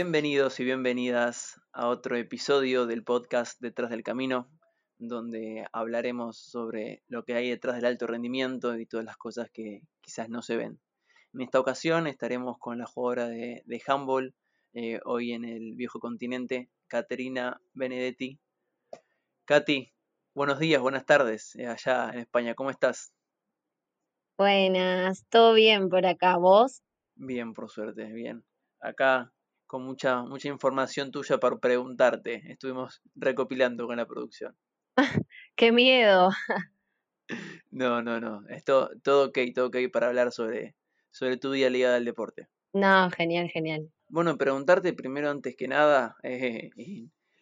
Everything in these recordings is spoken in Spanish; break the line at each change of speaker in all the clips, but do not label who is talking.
Bienvenidos y bienvenidas a otro episodio del podcast Detrás del Camino, donde hablaremos sobre lo que hay detrás del alto rendimiento y todas las cosas que quizás no se ven. En esta ocasión estaremos con la jugadora de, de handball, eh, hoy en el viejo continente, Caterina Benedetti. Katy, buenos días, buenas tardes, eh, allá en España, ¿cómo estás?
Buenas, ¿todo bien por acá? ¿Vos?
Bien, por suerte, bien. Acá con mucha, mucha información tuya para preguntarte. Estuvimos recopilando con la producción.
¡Qué miedo!
No, no, no. Esto, todo ok, todo ok para hablar sobre, sobre tu día ligada al deporte.
No, genial, genial.
Bueno, preguntarte primero, antes que nada, eh,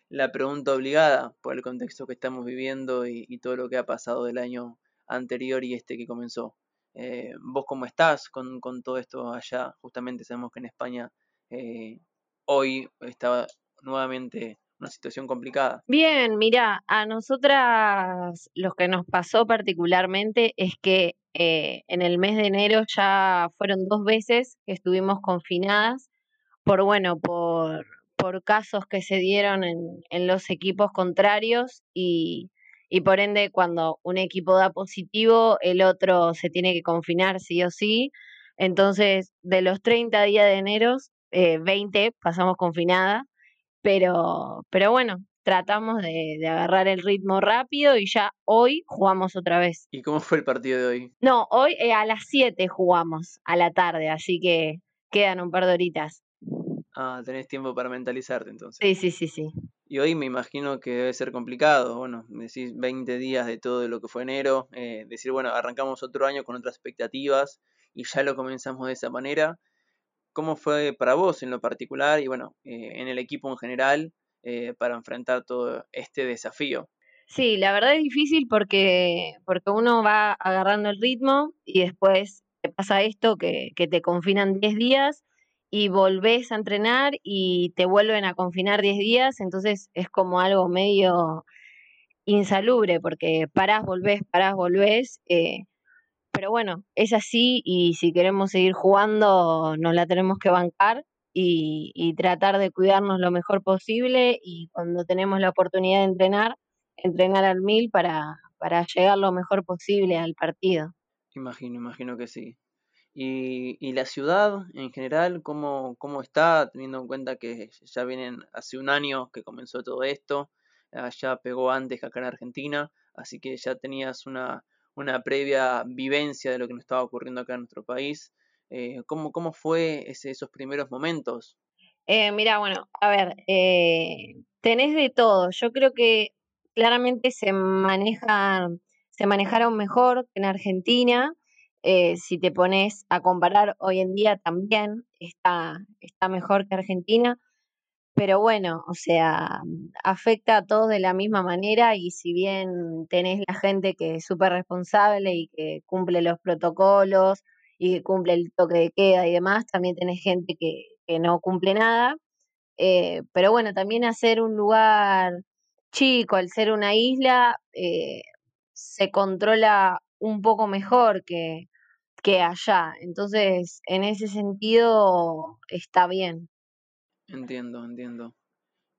la pregunta obligada por el contexto que estamos viviendo y, todo lo que ha pasado del año anterior y este que comenzó. Eh, ¿Vos cómo estás con, con, todo esto allá? Justamente sabemos que en España eh, hoy estaba nuevamente una situación complicada.
Bien, mira, a nosotras lo que nos pasó particularmente es que eh, en el mes de enero ya fueron dos veces que estuvimos confinadas por, bueno, por, por casos que se dieron en, en los equipos contrarios y, y por ende cuando un equipo da positivo, el otro se tiene que confinar sí o sí. Entonces, de los 30 días de enero, eh, 20 pasamos confinada, pero, pero bueno, tratamos de, de, agarrar el ritmo rápido y ya hoy jugamos otra vez.
¿Y cómo fue el partido de hoy?
No, hoy eh, a las 7 jugamos, a la tarde, así que quedan un par de horitas.
Ah, tenés tiempo para mentalizarte entonces.
Sí, sí, sí, sí.
Y hoy me imagino que debe ser complicado, bueno, decís 20 días de todo lo que fue enero, eh, decir, bueno, arrancamos otro año con otras expectativas y ya lo comenzamos de esa manera. ¿Cómo fue para vos en lo particular y bueno, eh, en el equipo en general eh, para enfrentar todo este desafío?
Sí, la verdad es difícil porque, porque uno va agarrando el ritmo y después te pasa esto que, que te confinan 10 días y volvés a entrenar y te vuelven a confinar 10 días, entonces es como algo medio insalubre porque parás, volvés, parás, volvés. Eh, pero bueno, es así y si queremos seguir jugando nos la tenemos que bancar y, y, tratar de cuidarnos lo mejor posible y cuando tenemos la oportunidad de entrenar, entrenar al mil para, para llegar lo mejor posible al partido.
Imagino, imagino que sí. Y, y, la ciudad en general, ¿cómo, ¿cómo está? Teniendo en cuenta que ya vienen hace un año que comenzó todo esto, ya pegó antes que acá en Argentina, así que ya tenías una, una previa vivencia de lo que nos estaba ocurriendo acá en nuestro país. Eh, ¿cómo, ¿Cómo fue ese, esos primeros momentos?
Eh, mira, bueno, a ver, eh, tenés de todo. Yo creo que claramente se manejan, se manejaron mejor que en Argentina. Eh, si te pones a comparar hoy en día también está, está mejor que Argentina, pero bueno, o sea, afecta a todos de la misma manera y si bien tenés la gente que es súper responsable y que cumple los protocolos y que cumple el toque de queda y demás, también tenés gente que, que no cumple nada. Eh, pero bueno, también hacer un lugar chico, al ser una isla, eh, se controla un poco mejor que, que allá. Entonces, en ese sentido, está bien.
Entiendo, entiendo.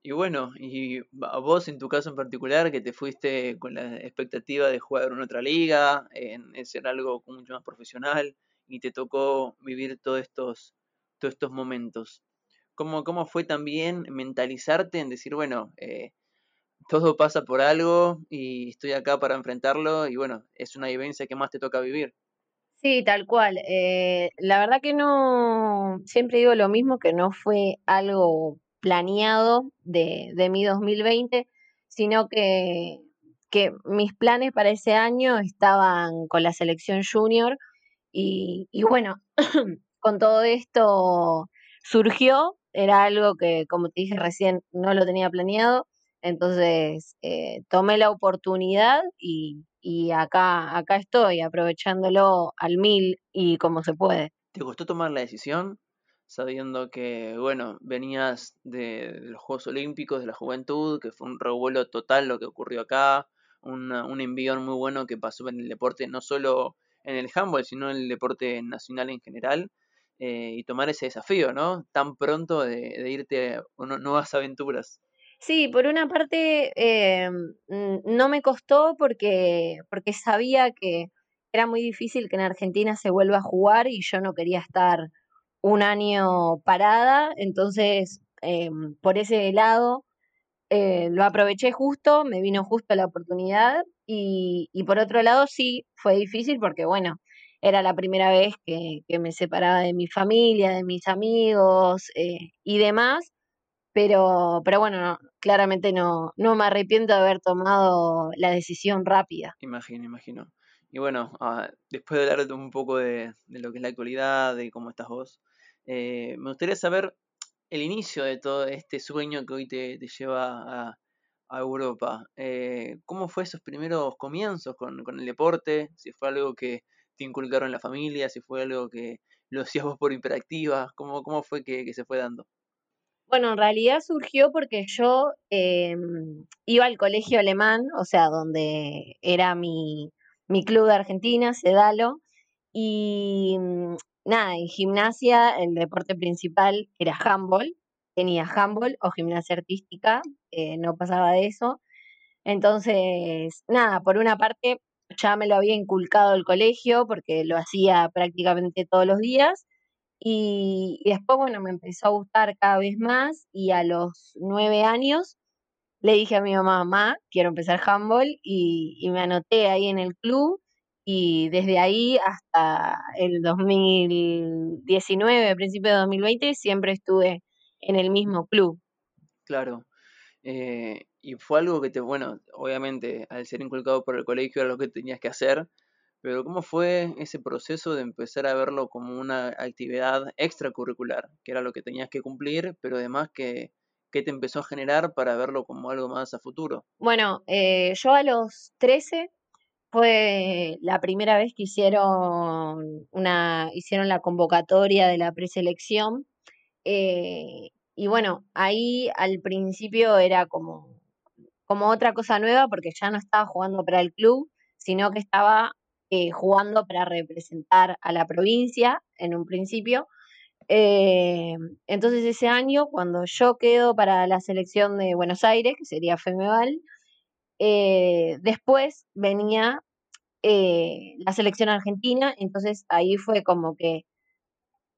Y bueno, y a vos en tu caso en particular, que te fuiste con la expectativa de jugar en otra liga, en, ser algo mucho más profesional, y te tocó vivir todos estos, todos estos momentos. ¿Cómo, ¿Cómo fue también mentalizarte en decir, bueno, eh, todo pasa por algo y estoy acá para enfrentarlo y bueno, es una vivencia que más te toca vivir?
Sí, tal cual. Eh, la verdad que no, siempre digo lo mismo, que no fue algo planeado de, mi 2020, sino que, mis planes para ese año estaban con la selección junior y, y bueno, con todo esto surgió, era algo que, como te dije recién, no lo tenía planeado, entonces eh, tomé la oportunidad y, y acá, acá estoy aprovechándolo al mil y como se puede.
¿Te costó tomar la decisión? Sabiendo que, bueno, venías de, de los Juegos Olímpicos, de la juventud, que fue un revuelo total lo que ocurrió acá, un envión muy bueno que pasó en el deporte, no solo en el handball, sino en el deporte nacional en general. eh, y tomar ese desafío, ¿no? Tan pronto de, irte a nuevas aventuras.
Sí, por una parte eh, no me costó porque, porque sabía que era muy difícil que en Argentina se vuelva a jugar y yo no quería estar un año parada, entonces em, por ese lado eh, lo aproveché justo, me vino justo la oportunidad y, y, por otro lado sí fue difícil porque bueno, era la primera vez que, que me separaba de mi familia, de mis amigos eh, y demás, pero, pero bueno, claramente no, no me arrepiento de haber tomado la decisión rápida.
Imagino, imagino. Y bueno, ah, después de hablar un poco de, de, lo que es la actualidad, de cómo estás vos, eh, me gustaría saber el inicio de todo este sueño que hoy te, lleva a, Europa. Eh, ¿Cómo fue esos primeros comienzos con, el deporte? Si fue algo que te inculcaron la familia, si fue algo que lo hacías vos por hiperactiva, ¿cómo, cómo fue que, se fue dando?
Bueno, en realidad surgió porque yo em, iba al colegio alemán, o sea, donde era mi, mi club de Argentina, Sedalo, y nada, en gimnasia el deporte principal era handball, tenía handball o gimnasia artística, eh, no pasaba de eso. Entonces, nada, por una parte ya me lo había inculcado el colegio porque lo hacía prácticamente todos los días y, después, bueno, me empezó a gustar cada vez más y a los nueve años le dije a mi mamá, mamá, quiero empezar handball y, y me anoté ahí en el club y desde ahí hasta el 2019, principio de 2020, siempre estuve en el mismo club.
Claro. Eh, y fue algo que te, bueno, obviamente al ser inculcado por el colegio era lo que tenías que hacer, pero ¿cómo fue ese proceso de empezar a verlo como una actividad extracurricular, que era lo que tenías que cumplir, pero además que, ¿qué te empezó a generar para verlo como algo más a futuro?
Bueno, eh, yo a los 13 fue la primera vez que hicieron una, hicieron la convocatoria de la preselección. Eh, y bueno, ahí al principio era como, como otra cosa nueva porque ya no estaba jugando para el club, sino que estaba eh, jugando para representar a la provincia en un principio. Eh, entonces ese año, cuando yo quedo para la selección de Buenos Aires, que sería Femeval, eh, después venía la selección argentina, entonces ahí fue como que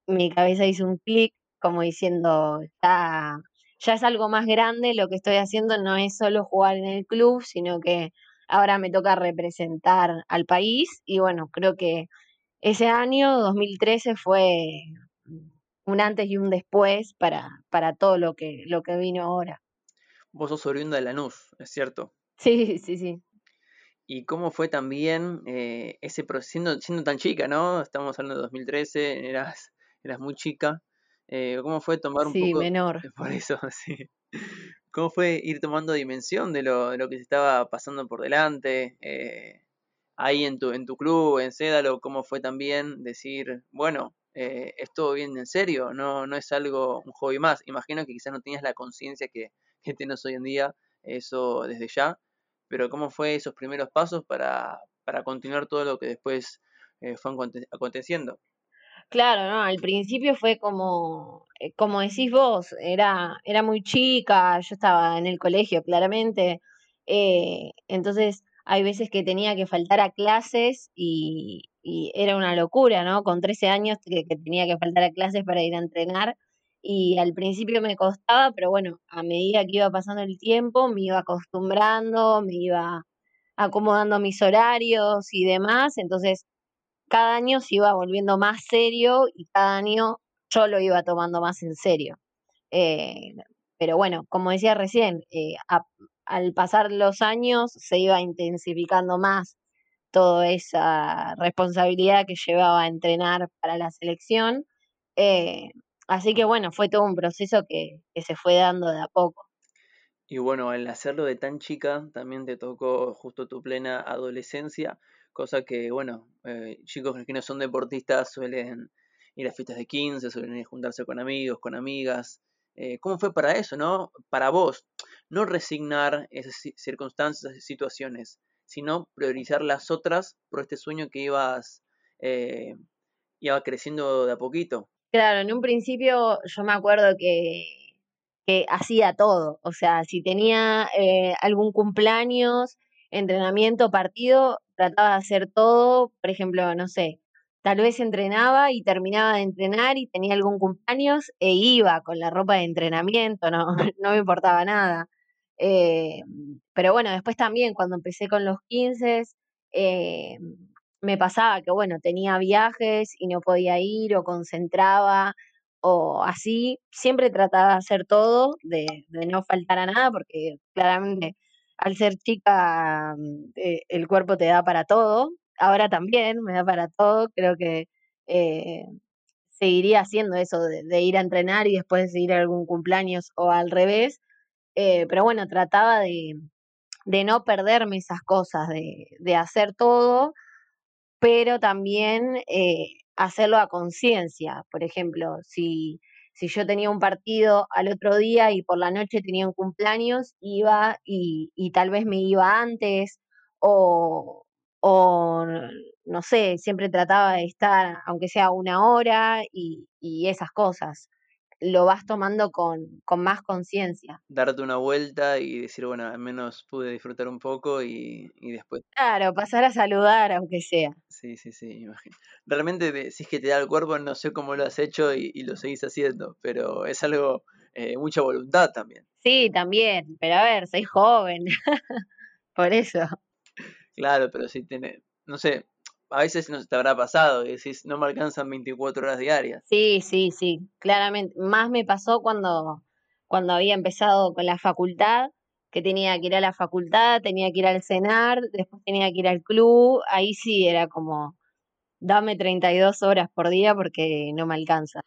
mi cabeza hizo un clic, como diciendo, ya es algo más grande lo que estoy haciendo, no es solo jugar en el club, sino que ahora me toca representar al país y bueno, creo que ese año, 2013, fue un antes y un después para, para todo lo que, lo que vino ahora.
Vos sos oriunda de Lanús, ¿es cierto?
Sí, sí, sí.
¿Y cómo fue también eh, ese proceso, siendo, tan chica, ¿no? Estamos hablando de 2013, eras, eras muy chica. Eh, ¿Cómo fue tomar un
sí,
poco...
menor.
Por eso, sí. ¿Cómo fue ir tomando dimensión de lo, de lo que se estaba pasando por delante? Eh, ahí en tu, en tu club, en Cédalo, ¿cómo fue también decir, bueno, eh, esto viene en serio, no, no es algo, un hobby más? Imagino que quizás no tenías la conciencia que, que tienes hoy en día, eso desde ya, pero ¿cómo fue esos primeros pasos para, para continuar todo lo que después eh, fue aconteciendo?
Claro, ¿no? Al principio fue como, como decís vos, era, era muy chica, yo estaba en el colegio claramente, eh, entonces hay veces que tenía que faltar a clases y, y era una locura, ¿no? Con 13 años que, que, tenía que faltar a clases para ir a entrenar y al principio me costaba, pero bueno, a medida que iba pasando el tiempo me iba acostumbrando, me iba acomodando mis horarios y demás, entonces cada año se iba volviendo más serio y cada año yo lo iba tomando más en serio. Eh, pero bueno, como decía recién, eh, al pasar los años se iba intensificando más toda esa responsabilidad que llevaba a entrenar para la selección. Eh, Así que bueno, fue todo un proceso que, se fue dando de a poco.
Y bueno, al hacerlo de tan chica, también te tocó justo tu plena adolescencia, cosa que, bueno, chicos que no son deportistas suelen ir a fiestas de 15, suelen juntarse con amigos, con amigas. Eh, ¿Cómo fue para eso, no? Para vos, no resignar esas circunstancias, esas situaciones, sino priorizar las otras por este sueño que ibas, eh, creciendo de a poquito.
Claro, en un principio yo me acuerdo que, que hacía todo, o sea, si tenía eh, algún cumpleaños, entrenamiento, partido, trataba de hacer todo, por ejemplo, no sé, tal vez entrenaba y terminaba de entrenar y tenía algún cumpleaños e iba con la ropa de entrenamiento, no, no me importaba nada. Eh, pero bueno, después también cuando empecé con los 15, eh, me pasaba que, bueno, tenía viajes y no podía ir o concentraba o así. Siempre trataba de hacer todo, de, de no faltar a nada, porque claramente al ser chica eh, el cuerpo te da para todo. Ahora también me da para todo. Creo que eh, seguiría haciendo eso de, ir a entrenar y después de ir a algún cumpleaños o al revés. Eh, pero bueno, trataba de, de, no perderme esas cosas, de, de hacer todo, pero también hacerlo a conciencia. Por ejemplo, si si yo tenía un partido al otro día y por la noche tenía un cumpleaños, iba y, tal vez me iba antes o, no sé, siempre trataba de estar, aunque sea una hora y, esas cosas. Lo vas tomando con, con más conciencia.
Darte una vuelta y decir, bueno, al menos pude disfrutar un poco y, y después.
Claro, pasar a saludar, aunque sea.
Sí, sí, sí, imagino. Realmente, si es que te da el cuerpo, no sé cómo lo has hecho y, lo seguís haciendo, pero es algo, eh, mucha voluntad también.
Sí, también, pero a ver, soy joven, por eso.
Claro, pero si tenés, no sé, a veces no te habrá pasado y decís, no me alcanzan 24 horas diarias.
Sí, sí, sí, claramente. Más me pasó cuando, cuando había empezado con la facultad, que tenía que ir a la facultad, tenía que ir al cenar, después tenía que ir al club, ahí sí era como, dame 32 horas por día porque no me alcanza.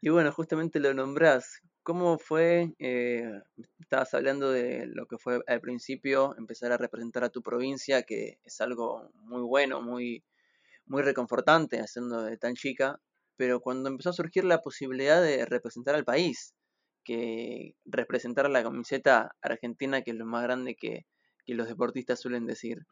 Y bueno, justamente lo nombrás. ¿Cómo fue? Eh, estabas hablando de lo que fue al principio empezar a representar a tu provincia, que es algo muy bueno, muy, muy reconfortante haciendo de tan chica, pero cuando empezó a surgir la posibilidad de representar al país, que representar la camiseta argentina, que es lo más grande que, los deportistas suelen decir.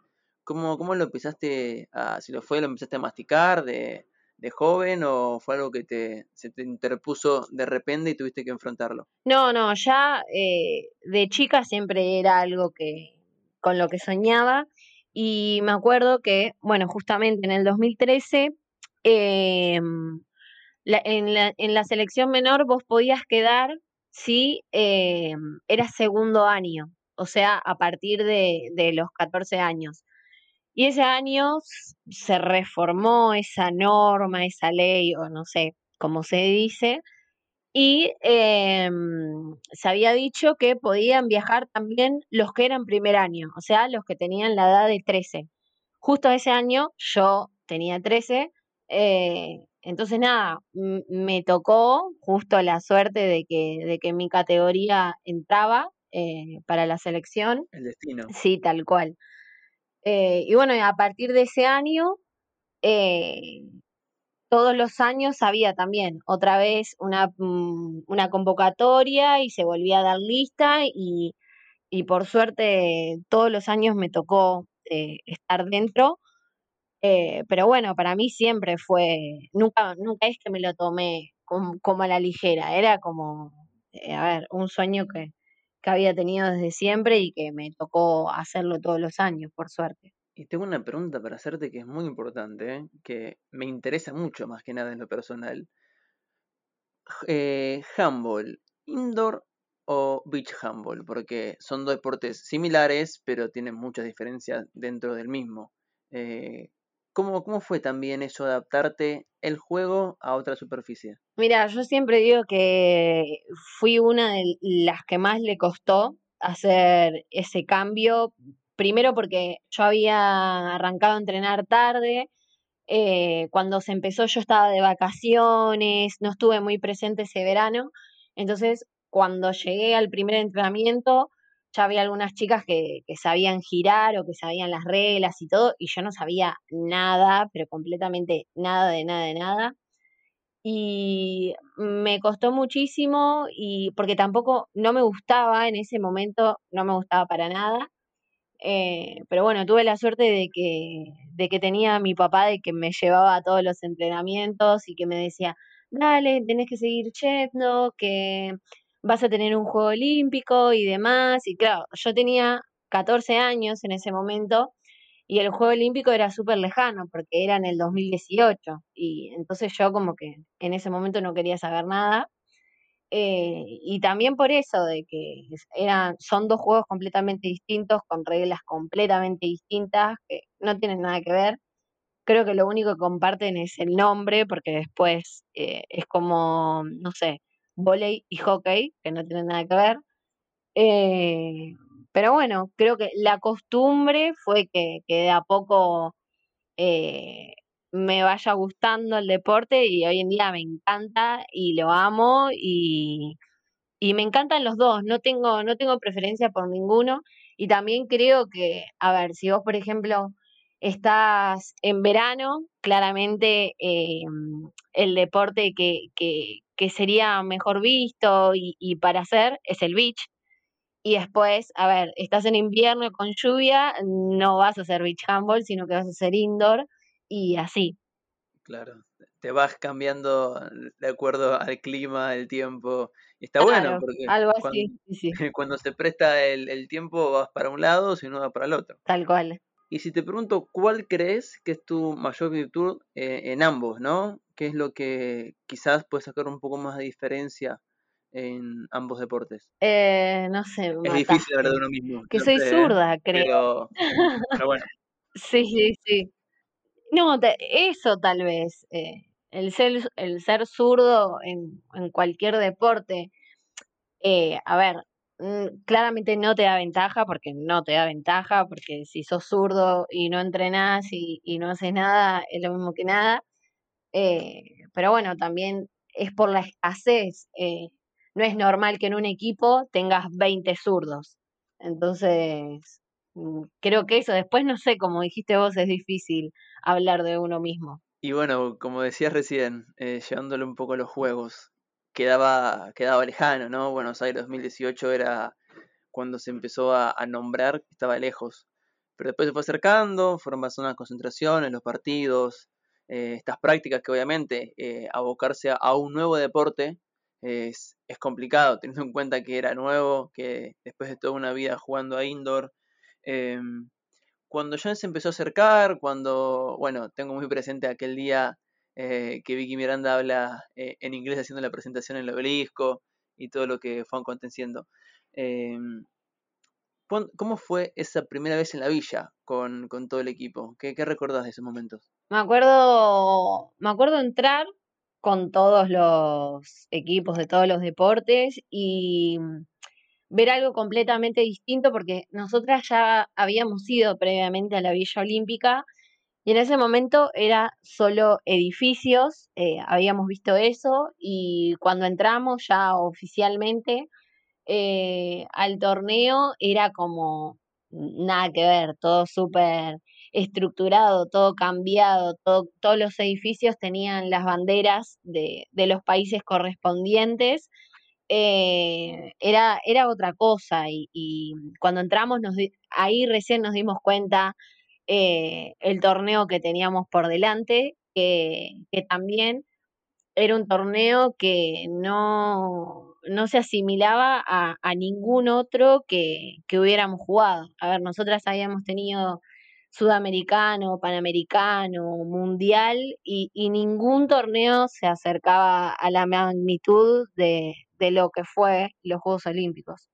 ¿Cómo, ¿Cómo, lo empezaste a, si lo fue, lo empezaste a masticar de, joven o fue algo que te, se te interpuso de repente y tuviste que enfrentarlo?
No, no, ya eh, de chica siempre era algo que con lo que soñaba y me acuerdo que, bueno, justamente en el 2013 eh, em, en, la, en la selección menor vos podías quedar si eh, era segundo año, o sea, a partir de, de, los 14 años. Y ese año se reformó esa norma, esa ley, o no sé cómo se dice, y eh, se había dicho que podían viajar también los que eran primer año, o sea, los que tenían la edad de 13. Justo ese año yo tenía 13, eh, entonces, nada, me tocó justo la suerte de que, de que mi categoría entraba eh, para la selección.
El destino.
Sí, tal cual. Eh, y bueno, a partir de ese año, eh, todos los años había también otra vez una, mm, una convocatoria y se volvía a dar lista y, y por suerte todos los años me tocó estar dentro. Eh, pero bueno, para mí siempre fue, nunca, nunca es que me lo tomé como, a la ligera, era como, eh, a ver, un sueño que, que había tenido desde siempre y que me tocó hacerlo todos los años, por suerte.
Y tengo una pregunta para hacerte que es muy importante, que me interesa mucho más que nada en lo personal. Eh, indoor o beach handball, porque son dos deportes similares, pero tienen muchas diferencias dentro del mismo. Eh, ¿Cómo, ¿Cómo fue también eso, adaptarte el juego a otra superficie?
Mira, yo siempre digo que fui una de las que más le costó hacer ese cambio. Primero porque yo había arrancado a entrenar tarde. Eh, cuando se empezó yo estaba de vacaciones, no estuve muy presente ese verano. Entonces, cuando llegué al primer entrenamiento, ya había algunas chicas que, sabían girar o que sabían las reglas y todo, y yo no sabía nada, pero completamente nada de nada de nada. Y me costó muchísimo y porque tampoco no me gustaba en ese momento, no me gustaba para nada. Eh, pero bueno, tuve la suerte de que, de que tenía a mi papá de que me llevaba a todos los entrenamientos y que me decía, dale, tenés que seguir yendo, que vas a tener un juego olímpico y demás. Y claro, yo tenía 14 años en ese momento y el juego olímpico era súper lejano porque era en el 2018 y entonces yo como que en ese momento no quería saber nada. Eh, y también por eso, de que eran, son dos juegos completamente distintos, con reglas completamente distintas, que no tienen nada que ver. Creo que lo único que comparten es el nombre, porque después eh, es como, no sé, volei y hockey, que no tienen nada que ver. Eh, pero bueno, creo que la costumbre fue que, que de a poco eh, me vaya gustando el deporte y hoy en día me encanta y lo amo y, y me encantan los dos, no tengo, no tengo preferencia por ninguno y también creo que, a ver, si vos por ejemplo estás en verano, claramente eh, el deporte que, que, que, sería mejor visto y, y, para hacer es el beach. Y después, a ver, estás en invierno con lluvia, no vas a hacer beach handball, sino que vas a hacer indoor y así.
Claro, te vas cambiando de acuerdo al clima, el tiempo. Y está bueno, porque
algo
cuando,
así, sí, sí.
cuando se presta el, el, tiempo vas para un lado, si no vas para el otro.
Tal cual.
Y si te pregunto, ¿cuál crees que es tu mayor virtud eh, en ambos, no? ¿Qué es lo que quizás puedes sacar un poco más de diferencia en ambos deportes?
Eh, no sé.
Es difícil hablar de uno mismo.
Que soy
sé,
zurda, creo.
Pero, pero bueno.
sí, sí, sí. No, te, eso tal vez. Eh, el, ser, el ser zurdo en, en cualquier deporte. Eh, a ver, claramente no te da ventaja, porque no te da ventaja, porque si sos zurdo y no entrenás y, y no haces nada, es lo mismo que nada. Eh, pero bueno, también es por la escasez. Eh, no es normal que en un equipo tengas 20 zurdos. Entonces, mm, creo que eso, después no sé, como dijiste vos, es difícil hablar de uno mismo.
Y bueno, como decías recién, eh, llevándole un poco los juegos, quedaba, quedaba lejano, ¿no? Buenos Aires 2018 era cuando se empezó a, a nombrar estaba lejos. Pero después se fue acercando, fueron más unas concentraciones, los partidos, eh, estas prácticas que obviamente eh, abocarse a, un nuevo deporte es, es, complicado, teniendo en cuenta que era nuevo, que después de toda una vida jugando a indoor. Eh, cuando ya se empezó a acercar, cuando, bueno, tengo muy presente aquel día eh, que Vicky Miranda habla en inglés haciendo la presentación en el obelisco y todo lo que fue aconteciendo. ¿Cómo fue esa primera vez en la villa con, con todo el equipo? ¿Qué, ¿Qué, de esos momentos?
Me acuerdo, me acuerdo entrar con todos los equipos de todos los deportes y ver algo completamente distinto porque nosotras ya habíamos ido previamente a la Villa Olímpica y en ese momento era solo edificios, eh, habíamos visto eso y cuando entramos ya oficialmente eh, al torneo era como nada que ver, todo súper estructurado, todo cambiado, todo, todos los edificios tenían las banderas de, de los países correspondientes eh, era, era otra cosa y, cuando entramos nos ahí recién nos dimos cuenta eh, el torneo que teníamos por delante, que, que también era un torneo que no, no se asimilaba a, a ningún otro que, que hubiéramos jugado. A ver, nosotras habíamos tenido sudamericano, panamericano, mundial y, y, ningún torneo se acercaba a la magnitud de, de, lo que fue los Juegos Olímpicos.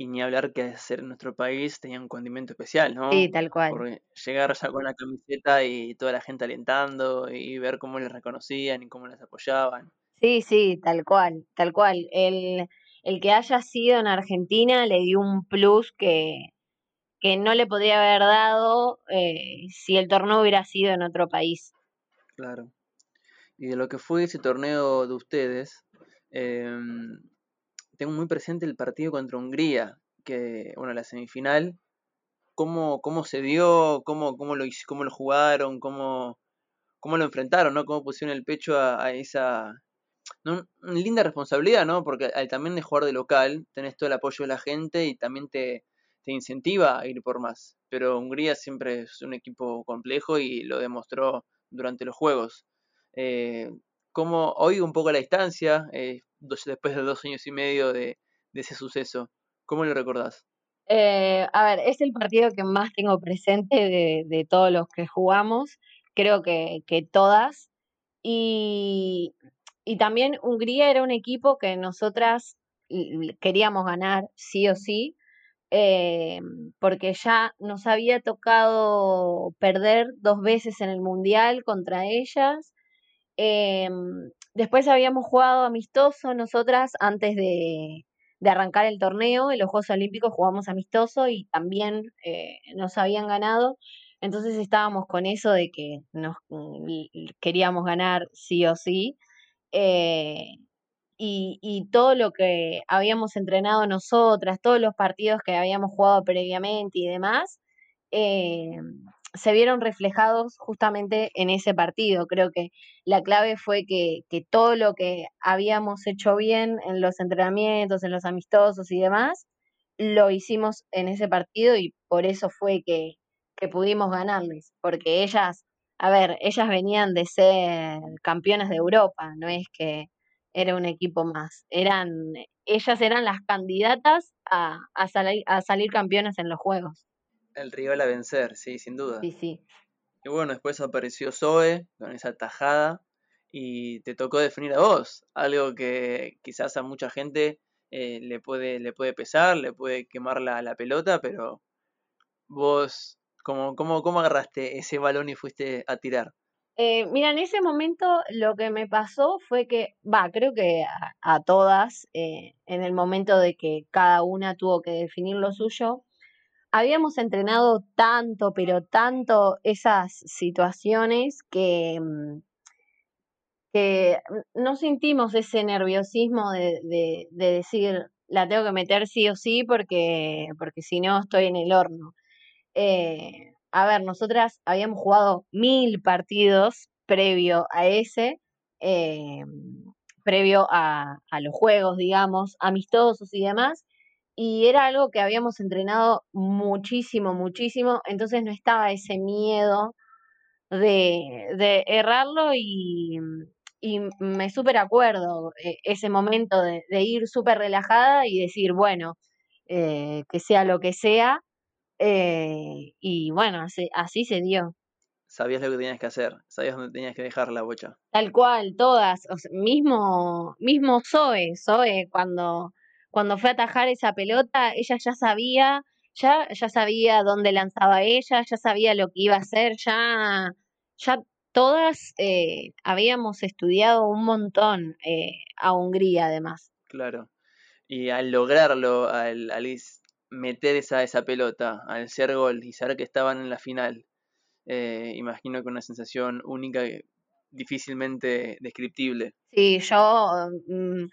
Y ni hablar que ser en nuestro país tenía un condimento especial, ¿no?
Sí, tal cual.
Porque llegar ya con la camiseta y toda la gente alentando y ver cómo les reconocían y cómo les apoyaban.
Sí, sí, tal cual, tal cual. El, el que haya sido en Argentina le dio un plus que, que no le podría haber dado eh, si el torneo hubiera sido en otro país.
Claro. Y de lo que fue ese torneo de ustedes, eh, tengo muy presente el partido contra Hungría, que, bueno, la semifinal, cómo, cómo se dio, cómo, cómo, lo, cómo lo jugaron, cómo, cómo lo enfrentaron, ¿no? Cómo pusieron el pecho a esa... Una linda responsabilidad, ¿no? Porque al también de jugar de local, tenés todo el apoyo de la gente y también te, te incentiva a ir por más. Pero Hungría siempre es un equipo complejo y lo demostró durante los Juegos. Eh, ¿Cómo, hoy un poco a la distancia, eh, después de dos años y medio de, ese suceso, ¿cómo lo recordás?
Eh, a ver, es el partido que más tengo presente de, de todos los que jugamos, creo que, que todas. Y, y también Hungría era un equipo que nosotras queríamos ganar sí o sí, eh, porque ya nos había tocado perder dos veces en el Mundial contra ellas. Eh, después habíamos jugado amistoso nosotras antes de, de, arrancar el torneo. En los Juegos Olímpicos jugamos amistoso y también eh, nos habían ganado. Entonces estábamos con eso de que nos queríamos ganar sí o sí y, y, todo lo que habíamos entrenado nosotras, todos los partidos que habíamos jugado previamente y demás, eh, se vieron reflejados justamente en ese partido. Creo que la clave fue que, que, todo lo que habíamos hecho bien en los entrenamientos, en los amistosos y demás, lo hicimos en ese partido y por eso fue que, que pudimos ganarles, porque ellas, a ver, ellas venían de ser campeonas de Europa, no es que era un equipo más. Eran, ellas eran las candidatas a, a, salir, a salir campeonas en los juegos.
El rival a vencer, sí, sin duda.
Sí, sí.
Y bueno, después apareció Zoe con esa tajada y te tocó definir a vos, algo que quizás a mucha gente eh, le, puede, le puede pesar, le puede quemar la, la pelota, pero vos, ¿cómo, cómo, ¿cómo agarraste ese balón y fuiste a tirar?
Eh, mira, en ese momento lo que me pasó fue que, va, creo que a, todas, eh, en el momento de que cada una tuvo que definir lo suyo, habíamos entrenado tanto, pero tanto esas situaciones que, mm, que no sentimos ese nerviosismo de, de, de decir, la tengo que meter sí o sí porque, porque si no estoy en el horno. Eh, a ver, nosotras habíamos jugado mil partidos previo a ese, eh, previo a, los juegos, digamos, amistosos y demás, y era algo que habíamos entrenado muchísimo, muchísimo, entonces no estaba ese miedo de, de errarlo y, y me súper acuerdo eh, ese momento de, de ir súper relajada y decir, bueno, que sea lo que sea, eh, y bueno, así, así se dio.
Sabías lo que tenías que hacer, sabías dónde tenías que dejar la bocha.
Tal cual, todas, mismo, mismo Zoe, Zoe, cuando, cuando fue a atajar esa pelota, ella ya sabía, ya, ya sabía dónde lanzaba ella, ya sabía lo que iba a hacer, ya, ya todas eh, habíamos estudiado un montón eh, a Hungría además.
Claro. Y al lograrlo, al, al meter esa, esa pelota al ser gol y saber que estaban en la final, eh, imagino que una sensación única, difícilmente descriptible.
Sí, yo mm,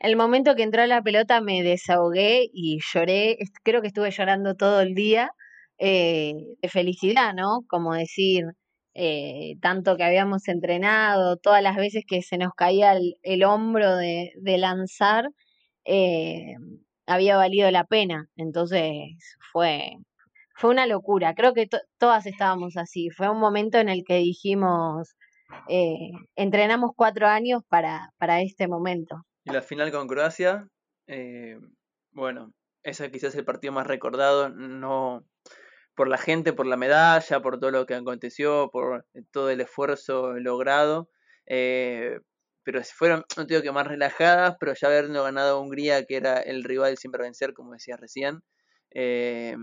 el momento que entró la pelota me desahogué y lloré, creo que estuve llorando todo el día eh, de felicidad, ¿no? Como decir, eh, tanto que habíamos entrenado, todas las veces que se nos caía el, hombro de, de lanzar, había valido la pena. Entonces fue, fue una locura. Creo que todas estábamos así. Fue un momento en el que dijimos, eh, entrenamos cuatro años para, para este momento.
Y la final con Croacia, eh, bueno, ese quizás es el partido más recordado, no por la gente, por la medalla, por todo lo que aconteció, por todo el esfuerzo logrado, eh, pero fueron, no digo que más relajadas, pero ya habiendo ganado a Hungría, que era el rival siempre vencer, como decías recién, eh,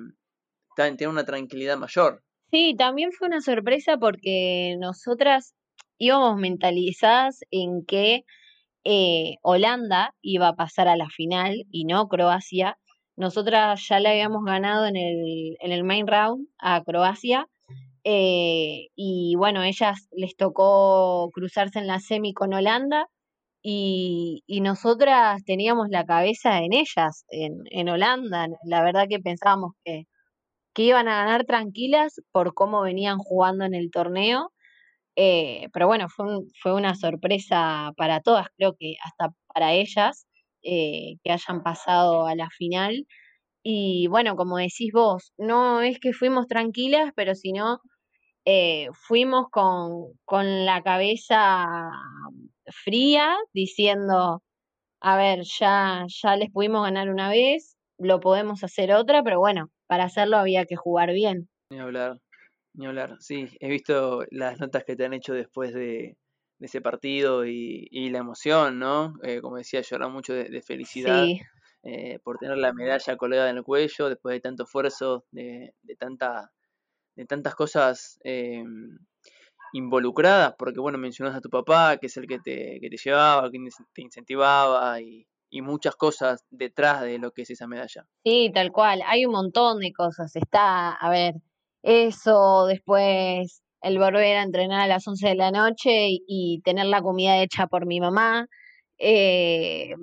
tiene una tranquilidad mayor.
Sí, también fue una sorpresa porque nosotras íbamos mentalizadas en que eh, Holanda iba a pasar a la final y no Croacia. Nosotras ya le habíamos ganado en el, en el main round a Croacia eh, y bueno, ellas les tocó cruzarse en la semi con Holanda y, y nosotras teníamos la cabeza en ellas, en, en Holanda. La verdad que pensábamos que, que iban a ganar tranquilas por cómo venían jugando en el torneo. Eh, pero bueno, fue, fue una sorpresa para todas, creo que hasta para ellas, eh, que hayan pasado a la final. Y bueno, como decís vos, no es que fuimos tranquilas, pero sino eh, fuimos con, con la cabeza fría, diciendo, a ver, ya, ya les pudimos ganar una vez, lo podemos hacer otra, pero bueno, para hacerlo había que jugar bien.
Ni hablar, ni hablar. Sí, he visto las notas que te han hecho después de, ese partido y, la emoción, ¿no? Eh, como decía, llorar mucho de, felicidad eh, por tener la medalla colgada en el cuello después de tanto esfuerzo, de, de tanta, de tantas cosas eh, involucradas, porque bueno, mencionas a tu papá, que es el que te, que te llevaba, que te incentivaba y, y muchas cosas detrás de lo que es esa medalla.
Sí, tal cual, hay un montón de cosas. Está, a ver, eso, después el volver a entrenar a las 11 de la noche y, tener la comida hecha por mi mamá, eh,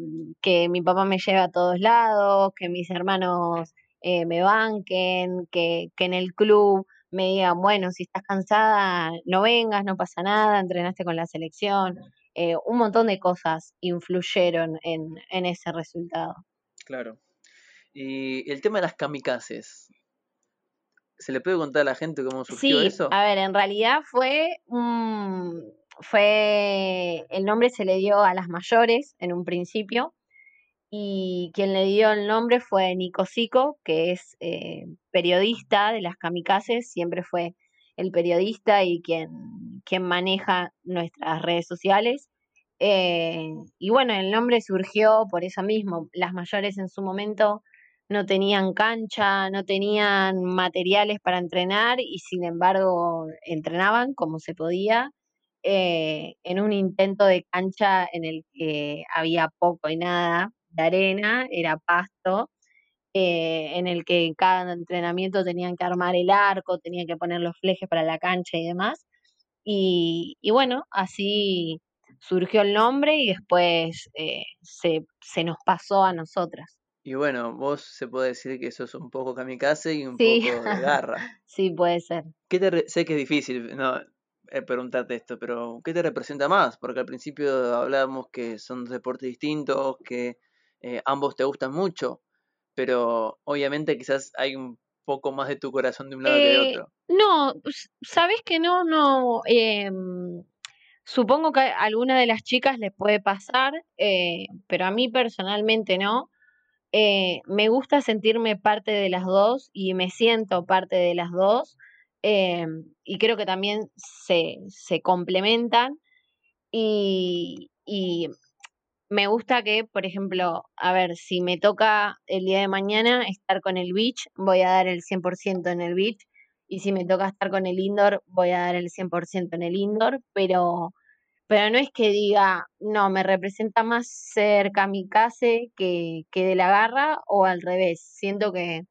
que mi papá me lleve a todos lados, que mis hermanos eh, me banquen, que, que en el club me digan, bueno, si estás cansada, no vengas, no pasa nada, entrenaste con la selección. Eh, un montón de cosas influyeron en, en, ese resultado.
Claro. Y el tema de las kamikazes, ¿se le puede contar a la gente cómo surgió
sí, A ver, en realidad fue fue el nombre se le dio a las mayores en un principio y quien le dio el nombre fue Nico Sico, que es eh, periodista de las kamikazes, siempre fue el periodista y quien, quien maneja nuestras redes sociales. Eh, y bueno, el nombre surgió por eso mismo. Las mayores en su momento no tenían cancha, no tenían materiales para entrenar y sin embargo entrenaban como se podía eh, en un intento de cancha en el que había poco y nada de arena, era pasto, eh, en el que cada entrenamiento tenían que armar el arco, tenían que poner los flejes para la cancha y demás. Y, bueno, así surgió el nombre y después eh, se, se, nos pasó a nosotras.
Y bueno, vos se puede decir que sos un poco kamikaze y un poco de garra.
sí, puede ser.
¿Qué te sé que es difícil no, eh, preguntarte esto, pero ¿qué te representa más? Porque al principio hablábamos que son deportes distintos, que eh, ambos te gustan mucho, pero obviamente quizás hay un poco más de tu corazón de un lado que de eh, otro.
No, sabes que no, no. Em, supongo que a alguna de las chicas les puede pasar, eh, pero a mí personalmente no. me gusta sentirme parte de las dos y me siento parte de las dos. Em, y creo que también se, se complementan. Y, y me gusta que, por ejemplo, a ver, si me toca el día de mañana estar con el beach, voy a dar el 100% en el beach. Y si me toca estar con el indoor, voy a dar el 100% en el indoor. Pero, pero no es que diga, no, me representa más ser kamikaze que, que de la garra o al revés. Siento que,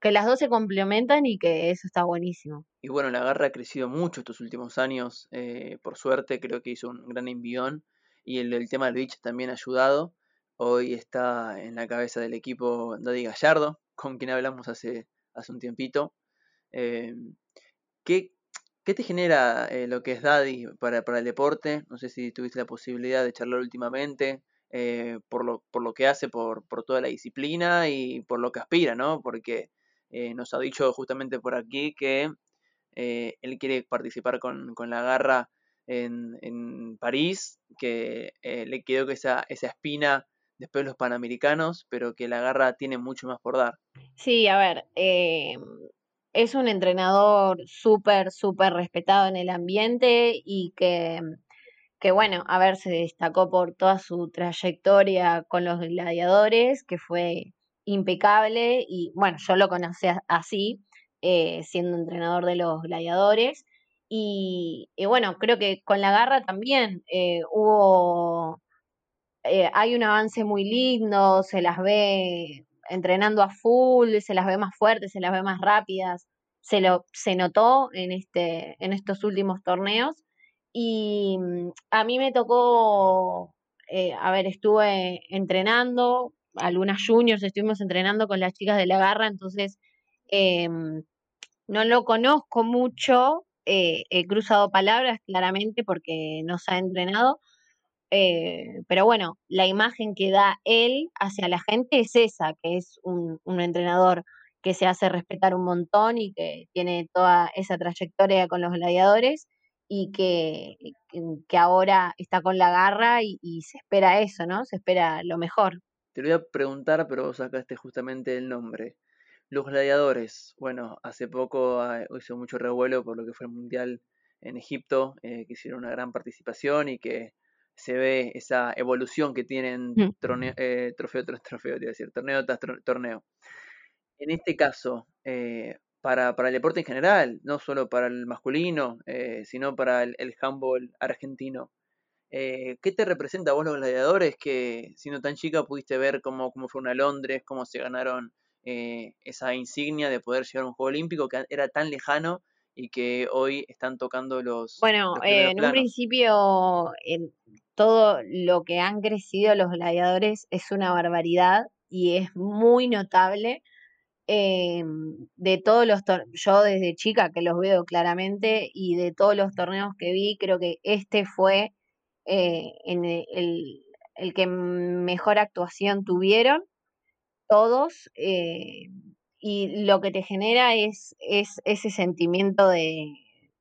que las dos se complementan y que eso está buenísimo.
Y bueno, la garra ha crecido mucho estos últimos años. Eh, por suerte, creo que hizo un gran envión y el, tema del beach también ha ayudado. Hoy está en la cabeza del equipo Daddy Gallardo, con quien hablamos hace, hace un tiempito. Eh, ¿qué, te genera eh, lo que es Daddy para, el deporte? No sé si tuviste la posibilidad de charlar últimamente. Eh, por, lo, por lo que hace, por, por toda la disciplina y por lo que aspira, ¿no? Porque nos ha dicho justamente por aquí que él quiere participar con, con la garra en, en París, que eh, le quedó que esa, esa espina después de los Panamericanos, pero que la garra tiene mucho más por dar.
Sí, a ver, eh, es un entrenador súper, súper respetado en el ambiente y que, que, bueno, a ver, se destacó por toda su trayectoria con los gladiadores, que fue impecable y bueno, yo lo conocí así, eh, siendo entrenador de los gladiadores. Y, bueno, creo que con la garra también eh, hubo, eh, hay un avance muy lindo, se las ve entrenando a full, se las ve más fuertes, se las ve más rápidas, se lo se notó en este en estos últimos torneos. Y mm, a mí me tocó eh, a ver estuve entrenando algunas juniors estuvimos entrenando con las chicas de la garra entonces em, no lo conozco mucho eh, he cruzado palabras claramente porque no se ha entrenado, eh, pero bueno, la imagen que da él hacia la gente es esa, que es un, entrenador que se hace respetar un montón y que tiene toda esa trayectoria con los gladiadores. y que, que ahora está con la garra y, y se espera eso, ¿no? Se espera lo mejor.
Te lo voy a preguntar, pero vos sacaste justamente el nombre. Los gladiadores, bueno, hace poco ah, hizo mucho revuelo por lo que fue el Mundial en Egipto, eh, que hicieron una gran participación y que se ve esa evolución que tienen
Mm.
eh, trofeo tras trofeo, te iba a decir, torneo tras torneo. En este caso, eh, para, para, el deporte en general, no solo para el masculino, eh, sino para el, el handball argentino. Eh, ¿Qué te representa a vos los gladiadores que siendo tan chica pudiste ver cómo, cómo fueron a Londres, cómo se ganaron eh, esa insignia de poder llegar a un Juego Olímpico que era tan lejano y que hoy están tocando los...
Bueno,
los
eh, en
planos?
un principio en todo lo que han crecido los gladiadores es una barbaridad y es muy notable. Eh, de todos los yo desde chica que los veo claramente y de todos los torneos que vi, creo que este fue eh, en el, el, que mejor actuación tuvieron todos eh, y lo que te genera es, es ese sentimiento de,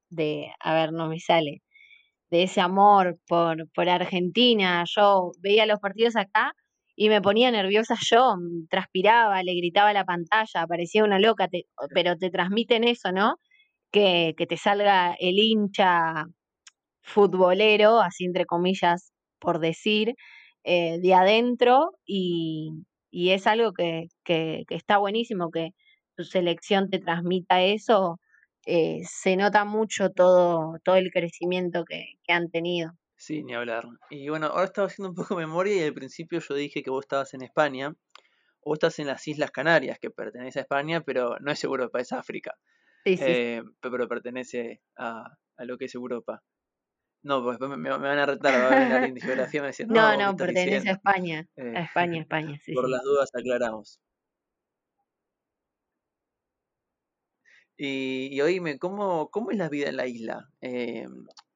de, a ver, no me sale, de ese amor por, Argentina. Yo veía los partidos acá y me ponía nerviosa yo, transpiraba, le gritaba a la pantalla, parecía una loca, pero te transmiten eso, ¿no? Que, que te salga el hincha futbolero, así entre comillas, por decir, eh, de adentro y, y es algo que, que, que, está buenísimo, que tu selección te transmita eso, eh, se nota mucho todo, todo el crecimiento que, que, han tenido.
Sí, ni hablar. Y bueno, ahora estaba haciendo un poco de memoria y al principio yo dije que vos estabas en España, o estás en las Islas Canarias, que pertenece a España, pero no es Europa, es África.
Sí, sí.
Eh, pero pertenece a, a, lo que es Europa. No, pues me, me, van a retar, va a venir alguien de geografía y me decir, no,
no, no pertenece a España, eh, a España, España. Sí,
por
sí.
las dudas aclaramos. Y, y oíme, ¿cómo, ¿cómo es la vida en la isla? Eh,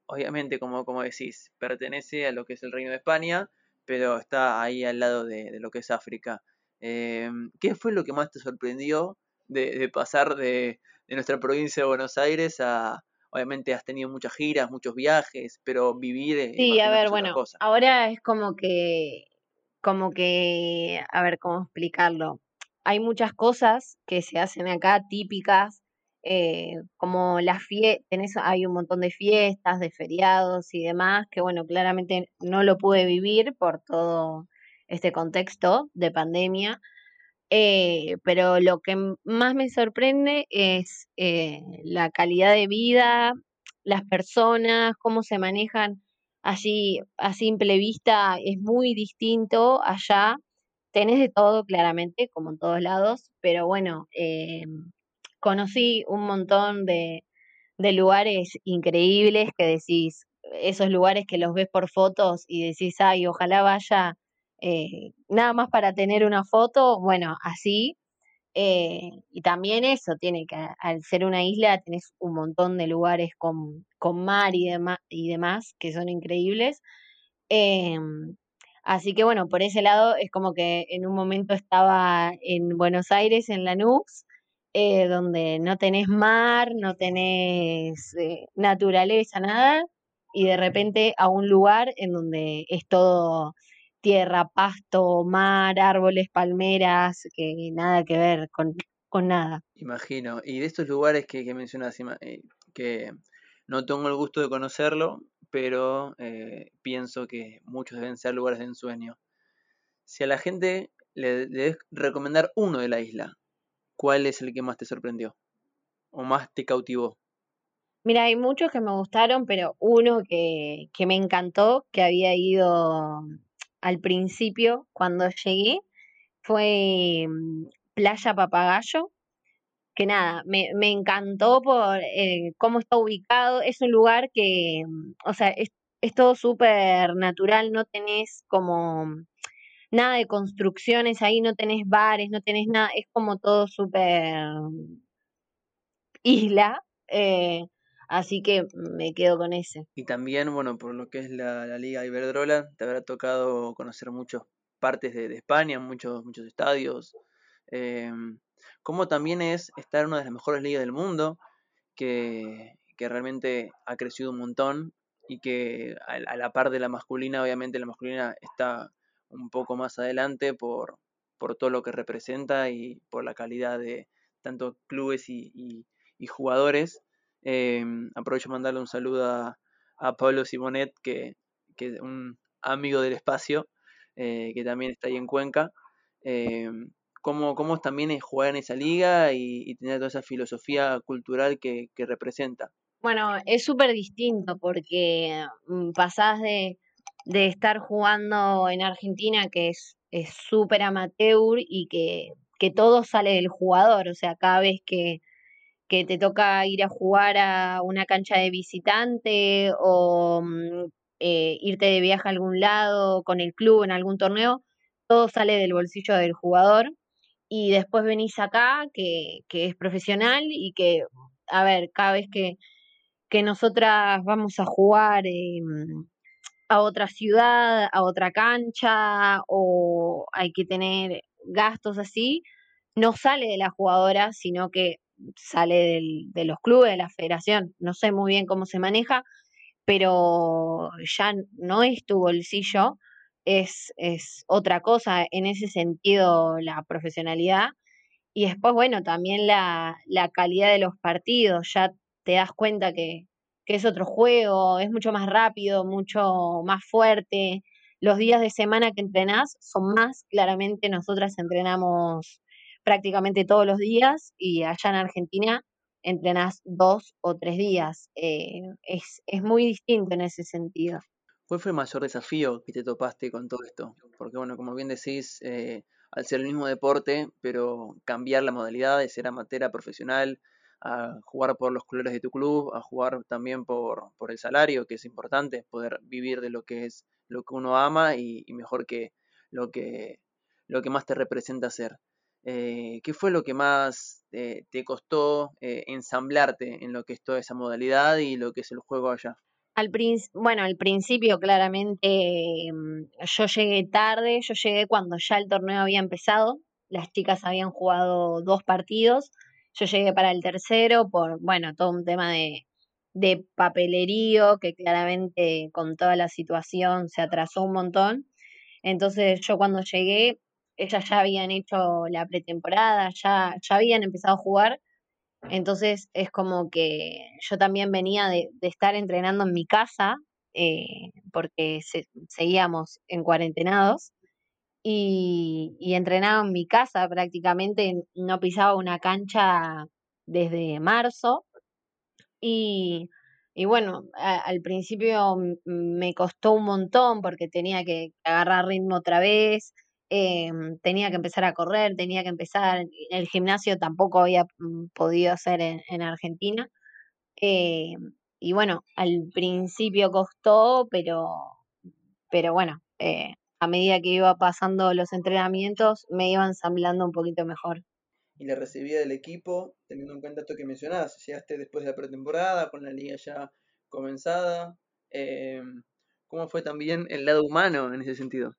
obviamente, como, como decís, pertenece a lo que es el Reino de España, pero está ahí al lado de, de lo que es África. Eh, ¿Qué fue lo que más te sorprendió de, de pasar de, de, nuestra provincia de Buenos Aires a, obviamente has tenido muchas giras, muchos viajes, pero vivir...
Sí, a ver, bueno, cosa. ahora es como que, como que, a ver, ¿cómo explicarlo? Hay muchas cosas que se hacen acá típicas, eh, como las fiestas, hay un montón de fiestas, de feriados y demás, que bueno, claramente no lo pude vivir por todo este contexto de pandemia, eh, pero lo que más me sorprende es eh, la calidad de vida, las personas, cómo se manejan allí a simple vista, es muy distinto allá. Tenés de todo, claramente, como en todos lados, pero bueno, eh, conocí un montón de, de lugares increíbles que decís, esos lugares que los ves por fotos y decís, ay, ojalá vaya eh, nada más para tener una foto, bueno, así. Eh, y también eso, tiene que, al ser una isla, tenés un montón de lugares con, con mar y, dema, y demás que son increíbles. Eh, así que bueno, por ese lado es como que en un momento estaba en Buenos Aires, en Lanús, eh, donde no tenés mar, no tenés naturaleza, nada, y de repente a un lugar en donde es todo tierra, pasto, mar, árboles, palmeras, que nada que ver con, con nada.
Imagino. Y de estos lugares que, que mencionas, eh, que no tengo el gusto de conocerlo, pero eh, pienso que muchos deben ser lugares de ensueño. Si a la gente le, le debes recomendar uno de la isla, ¿cuál es el que más te sorprendió? ¿O más te cautivó?
Mira, hay muchos que me gustaron, pero uno que, que me encantó, que había ido al principio, cuando llegué, fue mm, Playa Papagayo, que nada, me, me encantó por eh, cómo está ubicado. Es un lugar que, mm, o sea, es, es todo súper natural, no tenés como nada de construcciones ahí, no tenés bares, no tenés nada, es como todo súper isla. Eh, Así que me quedo con ese.
Y también, bueno, por lo que es la, la Liga Iberdrola, te habrá tocado conocer muchas partes de, de, España, muchos, muchos estadios. Eh, como también es estar en una de las mejores ligas del mundo, que, que realmente ha crecido un montón y que a, la par de la masculina, obviamente la masculina está un poco más adelante por, por todo lo que representa y por la calidad de tanto clubes y, jugadores. Eh, aprovecho para mandarle un saludo a, Pablo Simonet, que, es un amigo del espacio, eh, que también está ahí en Cuenca. Eh, cómo, cómo también es jugar en esa liga y, tener toda esa filosofía cultural que, representa.
Bueno, es súper distinto porque mm, pasás de, estar jugando en Argentina, que es súper amateur y que, todo sale del jugador, o sea, cada vez que, que te toca ir a jugar a una cancha de visitante o mm, eh, irte de viaje a algún lado con el club en algún torneo, todo sale del bolsillo del jugador y después venís acá, que, que es profesional y que, a ver, cada vez que, que nosotras vamos a jugar em, a otra ciudad, a otra cancha, o hay que tener gastos así, no sale de la jugadora, sino que sale del, de los clubes, de la federación. No sé muy bien cómo se maneja, pero ya no es tu bolsillo, es, es otra cosa en ese sentido la profesionalidad. Y después, bueno, también la, la calidad de los partidos, ya te das cuenta que, que es otro juego, es mucho más rápido, mucho más fuerte. Los días de semana que entrenás son más, claramente nosotras entrenamos prácticamente todos los días y allá en Argentina entrenás dos o tres días. Eh, es, es muy distinto en ese sentido.
¿Cuál fue el mayor desafío que te topaste con todo esto? Porque, bueno, como bien decís, eh, al ser el mismo deporte, pero cambiar la modalidad de ser amateur a profesional, a jugar por los colores de tu club, a jugar también por, por el salario, que es importante, poder vivir de lo que es lo que uno ama y, mejor que lo que lo que más te representa hacer. Eh, ¿Qué fue lo que más eh, te costó ensamblarte en lo que es toda esa modalidad y lo que es el juego allá?
Al bueno, al principio claramente mm, yo llegué tarde, yo llegué cuando ya el torneo había empezado, las chicas habían jugado dos partidos, yo llegué para el tercero por, bueno, todo un tema de, de papelerío que claramente con toda la situación se atrasó un montón. Entonces yo cuando llegué, ellas ya habían hecho la pretemporada, ya, ya habían empezado a jugar entonces es como que yo también venía de, estar entrenando en mi casa, eh, porque seguíamos en cuarentenados, y, y, entrenaba en mi casa prácticamente, no pisaba una cancha desde marzo. Y, y bueno, al principio me costó un montón porque tenía que agarrar ritmo otra vez, Em, tenía que empezar a correr, tenía que empezar, el gimnasio tampoco había mm, podido hacer en, Argentina. Eh, y bueno, al principio costó, pero, pero bueno, eh, a medida que iba pasando los entrenamientos, me iba ensamblando un poquito mejor.
Y la recibida del equipo, teniendo en cuenta esto que mencionabas, llegaste después de la pretemporada, con la liga ya comenzada. Em, ¿Cómo fue también el lado humano en ese sentido?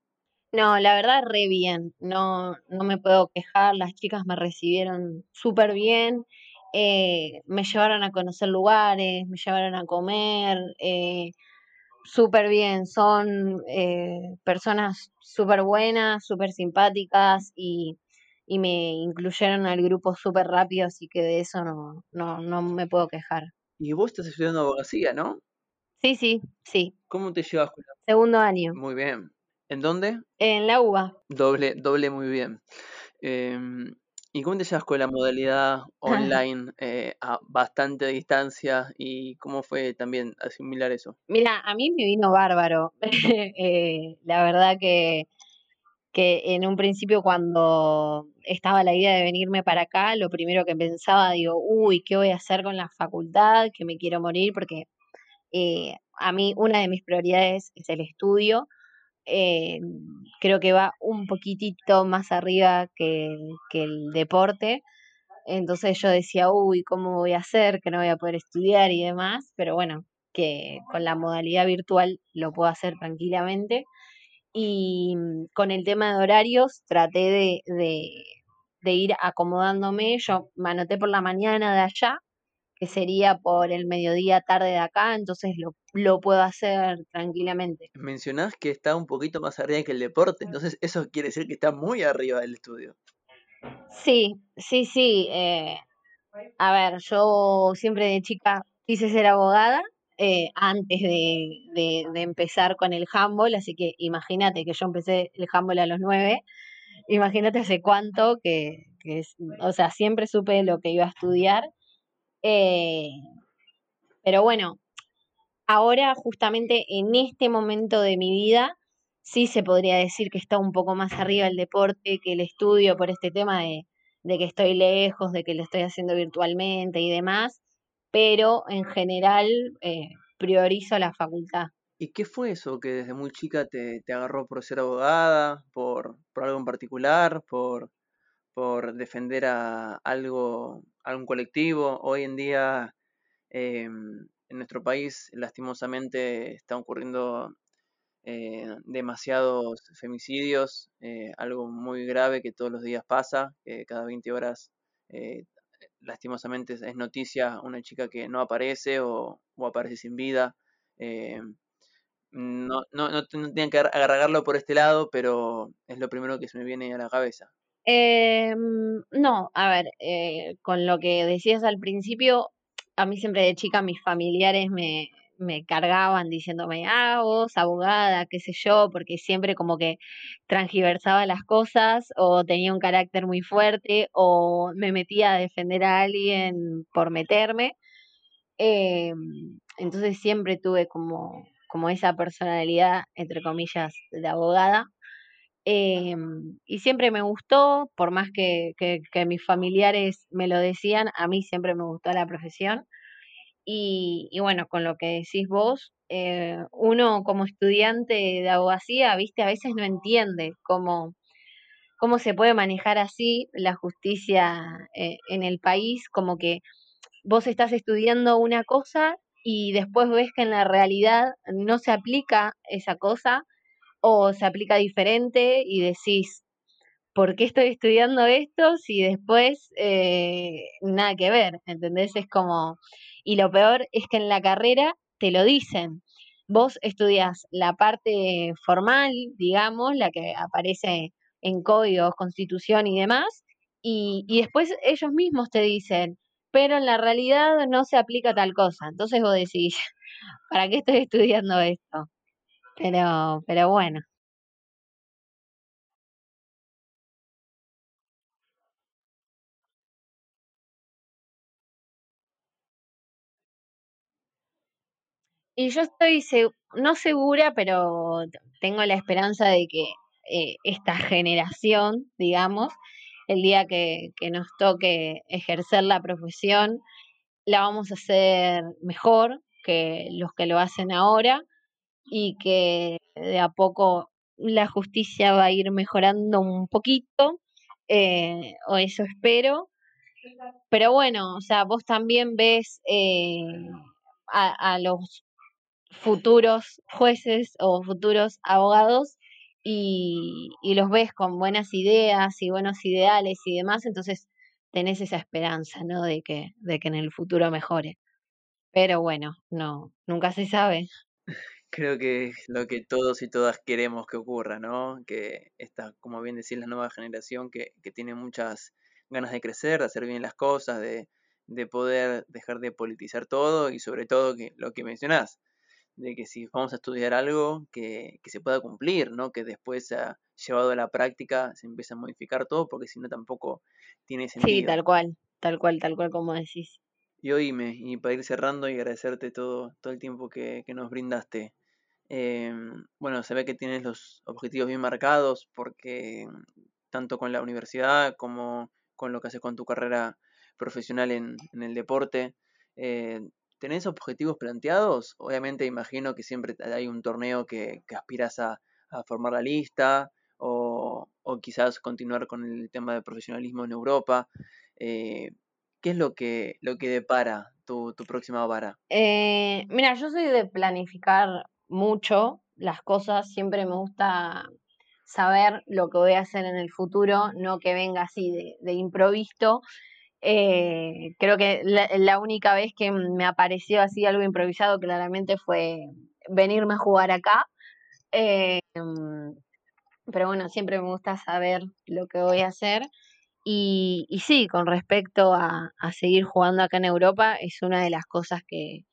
No, la verdad, re bien. No, no me puedo quejar. Las chicas me recibieron súper bien. Eh, me llevaron a conocer lugares, me llevaron a comer. Eh, súper bien. Son eh, personas súper buenas, súper simpáticas y, y me incluyeron al grupo súper rápido, así que de eso no, no, no me puedo quejar.
Y vos estás estudiando abogacía, ¿no?
Sí, sí, sí.
¿Cómo te llevas
Segundo año.
Muy bien. ¿En dónde?
En la UBA.
Doble, doble muy bien. Em, ¿Y cómo te llevas con la modalidad online eh, a bastante distancia y cómo fue también asimilar eso?
Mira, a mí me vino bárbaro. Eh, la verdad que, que en un principio cuando estaba la idea de venirme para acá, lo primero que pensaba, digo, uy, ¿qué voy a hacer con la facultad? Que me quiero morir porque eh, a mí una de mis prioridades es el estudio eh, creo que va un poquitito más arriba que, el deporte. Entonces yo decía, uy, ¿cómo voy a hacer? Que no voy a poder estudiar y demás, pero bueno, que con la modalidad virtual lo puedo hacer tranquilamente. Y mm, con el tema de horarios traté de, de ir acomodándome. Yo me anoté por la mañana de allá, que sería por el mediodía tarde de acá, entonces lo, lo puedo hacer tranquilamente.
Mencionás que está un poquito más arriba que el deporte, entonces eso quiere decir que está muy arriba del estudio.
Sí, sí, sí. Eh, a ver, yo siempre de chica quise ser abogada eh, antes de, de, de, empezar con el handball, así que imagínate que yo empecé el handball a los nueve, imagínate hace cuánto que, que o sea, siempre supe lo que iba a estudiar. Eh, pero bueno, ahora justamente en este momento de mi vida sí se podría decir que está un poco más arriba el deporte que el estudio por este tema de, de que estoy lejos, de que lo estoy haciendo virtualmente y demás, pero en general eh, priorizo la facultad.
¿Y qué fue eso que desde muy chica te, te agarró por ser abogada, por, por algo en particular, por, por defender a algo, algún colectivo? Hoy en día eh, en nuestro país lastimosamente están ocurriendo eh, demasiados femicidios, eh, algo muy grave que todos los días pasa, que cada 20 horas eh, lastimosamente es noticia una chica que no aparece o, o aparece sin vida. No, no, no, no que agarrarlo por este lado, pero es lo primero que se me viene a la cabeza.
Eh, no, a ver, eh, con lo que decías al principio, a mí siempre de chica mis familiares me, me cargaban diciéndome, ah, vos, abogada, qué sé yo, porque siempre como que transgiversaba las cosas o tenía un carácter muy fuerte o me metía a defender a alguien por meterme. Eh, entonces siempre tuve como, como esa personalidad, entre comillas, de abogada. Eh, y siempre me gustó, por más que, que, que mis familiares me lo decían, a mí siempre me gustó la profesión. Y, y, bueno, con lo que decís vos, eh, uno como estudiante de abogacía, viste, a veces no entiende cómo, cómo se puede manejar así la justicia eh, en el país, como que vos estás estudiando una cosa y después ves que en la realidad no se aplica esa cosa o se aplica diferente y decís, ¿por qué estoy estudiando esto si después eh, nada que ver? ¿Entendés? Es como y lo peor es que en la carrera te lo dicen. Vos estudias la parte formal, digamos, la que aparece en códigos, constitución y demás, y, y después ellos mismos te dicen, pero en la realidad no se aplica tal cosa. Entonces vos decís, ¿para qué estoy estudiando esto? Pero, pero bueno. Y yo estoy, no segura, pero tengo la esperanza de que eh, esta generación, digamos, el día que, que nos toque ejercer la profesión, la vamos a hacer mejor que los que lo hacen ahora y que de a poco la justicia va a ir mejorando un poquito, eh, o eso espero. Pero bueno, o sea, vos también ves eh, a, a los futuros jueces o futuros abogados y, y, los ves con buenas ideas y buenos ideales y demás, entonces tenés esa esperanza, ¿no? De que, de que en el futuro mejore. Pero bueno, no, nunca se sabe.
Creo que es lo que todos y todas queremos que ocurra, ¿no? Que esta, como bien decís, la nueva generación que, que tiene muchas ganas de crecer, de hacer bien las cosas, de, de poder dejar de politizar todo y sobre todo que lo que mencionás, de que si vamos a estudiar algo que, que se pueda cumplir, ¿no? Que después ha llevado a la práctica se empieza a modificar todo, porque si no tampoco tiene sentido.
Sí, tal cual, tal cual, tal cual como decís.
Y oíme, y para ir cerrando y agradecerte todo, todo el tiempo que, que nos brindaste. Eh, bueno, se ve que tienes los objetivos bien marcados, porque tanto con la universidad como con lo que haces con tu carrera profesional en, el deporte, eh, ¿Tenés objetivos planteados? Obviamente imagino que siempre hay un torneo que, aspiras a, formar la lista o, o, quizás continuar con el tema de profesionalismo en Europa. Eh, ¿Qué es lo que, lo que depara tu, tu próxima vara?
Eh, mira, yo soy de planificar mucho las cosas, siempre me gusta saber lo que voy a hacer en el futuro, no que venga así de, de improviso. Eh, creo que la, única vez que me apareció así algo improvisado claramente fue venirme a jugar acá. Eh, pero bueno, siempre me gusta saber lo que voy a hacer. Y, y sí, con respecto a, a, seguir jugando acá en Europa, es una de las cosas que,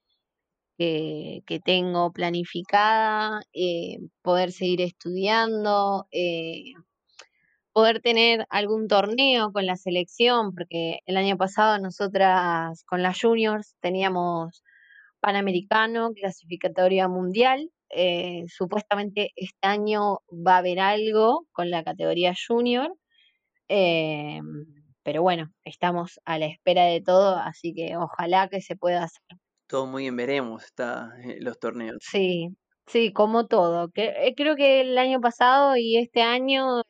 que, tengo planificada, eh, poder seguir estudiando, eh, poder tener algún torneo con la selección, porque el año pasado nosotras con las juniors teníamos Panamericano, clasificatoria mundial. Eh, supuestamente este año va a haber algo con la categoría junior. Eh, pero bueno, estamos a la espera de todo, así que ojalá que se pueda hacer.
Todo muy bien veremos está, eh, los torneos.
Sí, sí, como todo. Que, creo que el año pasado y este año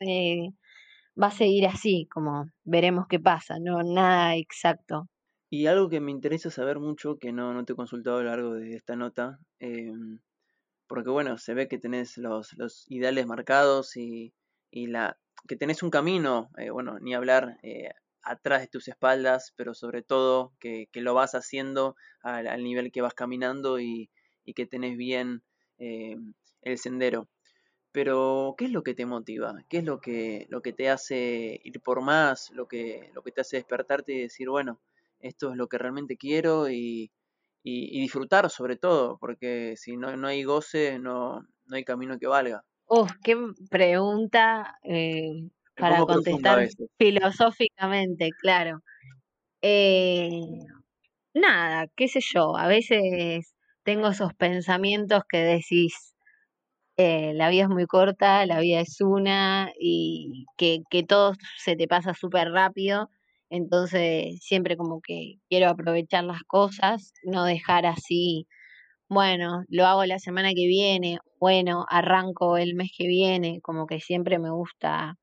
va a seguir así, como veremos qué pasa, no nada exacto.
Y algo que me interesa saber mucho, que no, no te he consultado a lo largo de esta nota, em, porque bueno, se ve que tenés los, los ideales marcados y, y, la que tenés un camino, eh, bueno, ni hablar eh, atrás de tus espaldas, pero sobre todo que, lo vas haciendo al, nivel que vas caminando y, que tenés bien em, el sendero. Pero, ¿qué es lo que te motiva? ¿Qué es lo que, lo que te hace ir por más? Lo que, lo que te hace despertarte y decir, bueno, esto es lo que realmente quiero y, disfrutar sobre todo, porque si no, no hay goce, no, no hay camino que valga.
Uf, qué pregunta eh, para contestar filosóficamente, claro. Eh, nada, qué sé yo, a veces tengo esos pensamientos que decís, eh, la vida es muy corta, la vida es una y que, que todo se te pasa súper rápido entonces, siempre como que quiero aprovechar las cosas, no dejar así, bueno, lo hago la semana que viene, bueno, arranco el mes que viene, como que siempre me gusta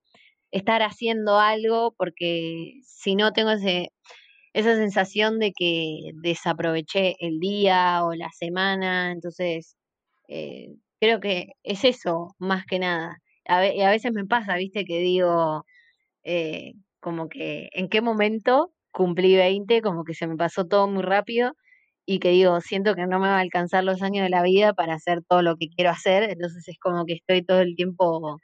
estar haciendo algo porque si no tengo ese, esa sensación de que desaproveché el día o la semana, entonces eh, creo que es eso más que nada. A, y a veces me pasa, viste, que digo, eh, como que en qué momento cumplí 20, como que se me pasó todo muy rápido y que digo, siento que no me va a alcanzar los años de la vida para hacer todo lo que quiero hacer, entonces es como que estoy todo el tiempo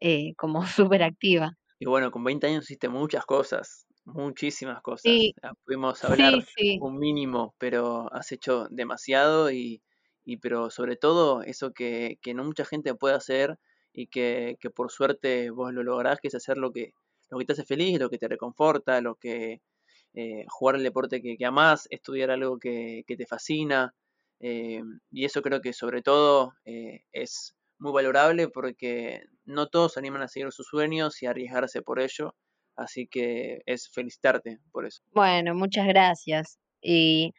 eh, como súper activa.
Y bueno, con 20 años hiciste muchas cosas, muchísimas cosas. Sí, ah, Pudimos hablar un mínimo, pero has hecho demasiado y, y pero sobre todo eso que, que no mucha gente puede hacer y que, que por suerte vos lo lográs, que es hacer lo que, lo que te hace feliz, lo que te reconforta, lo que eh, jugar el deporte que, que, amás, estudiar algo que, te fascina. Eh, y eso creo que sobre todo eh, es muy valorable porque no todos se animan a seguir sus sueños y arriesgarse por ello. Así que es felicitarte por eso.
Bueno, muchas gracias. Y,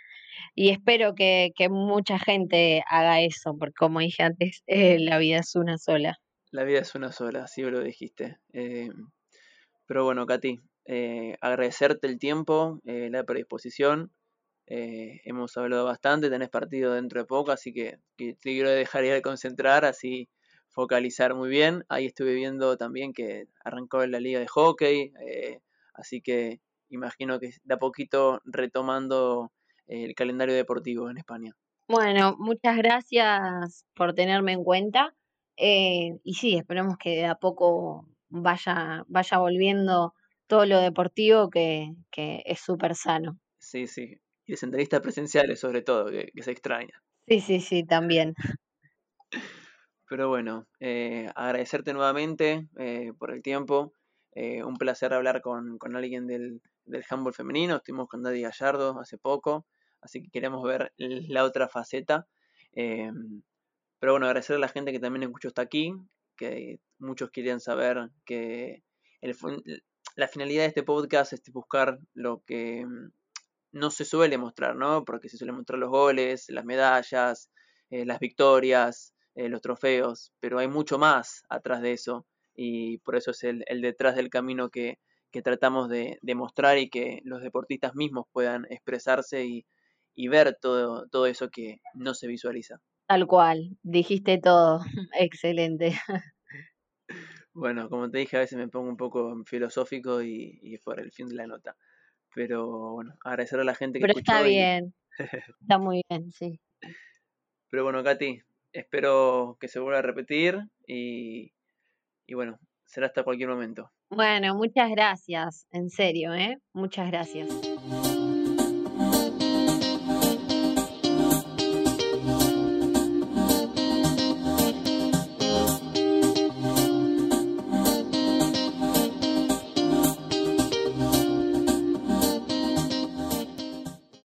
y espero que, que, mucha gente haga eso, porque como dije antes, la vida es una sola.
La vida es una sola, así lo dijiste. Pero bueno, Katy, eh, agradecerte el tiempo, eh, la predisposición. Eh, hemos hablado bastante, tenés partido dentro de poco, así que, te quiero dejar ir a concentrar, así focalizar muy bien. Ahí estuve viendo también que arrancó la liga de hockey, así que imagino que de a poquito retomando el calendario deportivo en España.
Bueno, muchas gracias por tenerme en cuenta. y sí, esperemos que de a poco vaya, vaya volviendo todo lo deportivo que, que es súper sano.
Sí, sí. Y las entrevistas presenciales sobre todo, que, se extraña.
Sí, sí, sí, también.
Pero bueno, eh, agradecerte nuevamente eh, por el tiempo. Eh, un placer hablar con, con alguien del, del handball femenino. Estuvimos con Daddy Gallardo hace poco, así que queremos ver la otra faceta. pero bueno, agradecer a la gente que también escuchó hasta aquí, que muchos querían saber que la finalidad de este podcast es buscar lo que no se suele mostrar, ¿no? Porque se suelen mostrar los goles, las medallas, eh, las victorias, eh, los trofeos, pero hay mucho más atrás de eso y por eso es el, detrás del camino que, tratamos de, mostrar y que los deportistas mismos puedan expresarse y, y ver todo, todo eso que no se visualiza.
Tal cual, dijiste todo. Excelente.
Bueno, como te dije, a veces me pongo un poco filosófico y, y por el fin de la nota. Pero bueno, agradecer a la gente que
Pero
escuchó.
está
y-
bien. Está muy bien, sí.
Pero bueno, Katy, espero que se vuelva a repetir y, y bueno, será hasta cualquier momento.
Bueno, muchas gracias, en serio, ¿eh? Muchas gracias.